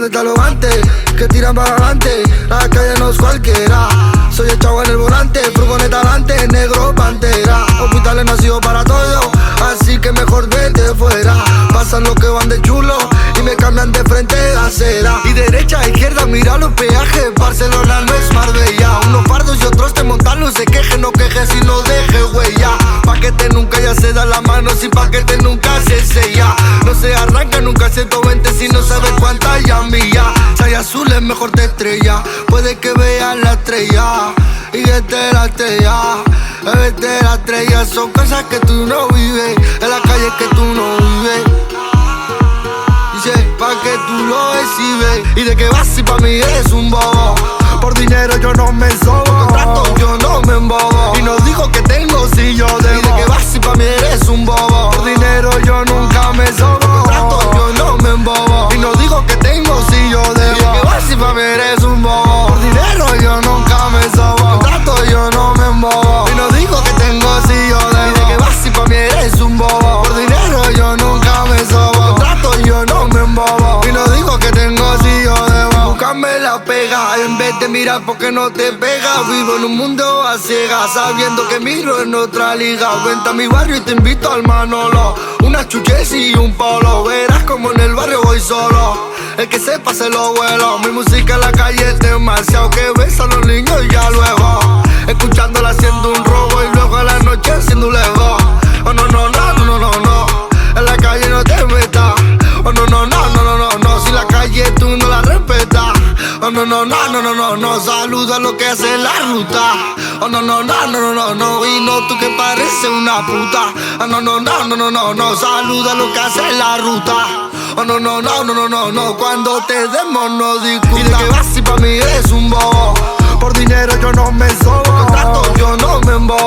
dialogantes que tiran para adelante. La calle no es cualquiera. Soy el chavo en el volante, furgoneta adelante, negro pantera. Hospitales nacido para todo, así que mejor vete fuera. Pasan los que van de chulo y me cambian de frente de acera. Y derecha a izquierda, mira los peajes. Barcelona no es Marbella. Mejor te estrella, puede que veas la estrella. Y este la estrella, este la estrella. Son cosas que tú no vives, en la calle que tú no vives. Dice, pa' que tú lo exhibes. Y de que vas si pa' mí eres un bobo. Por dinero yo no me sobo. Contrato yo no me embobo. De mirar porque no te pega. Vivo en un mundo a ciegas, sabiendo que miro en otra liga. Vente a mi barrio y te invito al Manolo. Unas chuches y un polo. Verás como en el barrio voy solo. El que sepa se lo vuelo. Mi música en la calle es demasiado que ves a los niños ya luego. Oh no, no, no, no, no, no, no. Saluda lo que hace la ruta. Oh no, no, no, no, no, no. Y no tú que pareces una puta. Oh no, no, no, no, no, no, no. Saluda lo que hace la ruta. Oh no, no, no, no, no, no, no. Cuando te demos no discutas. Y de que vas si pa' mí eres un bobo. Por dinero yo no me sobo. Contrato yo no me embobo.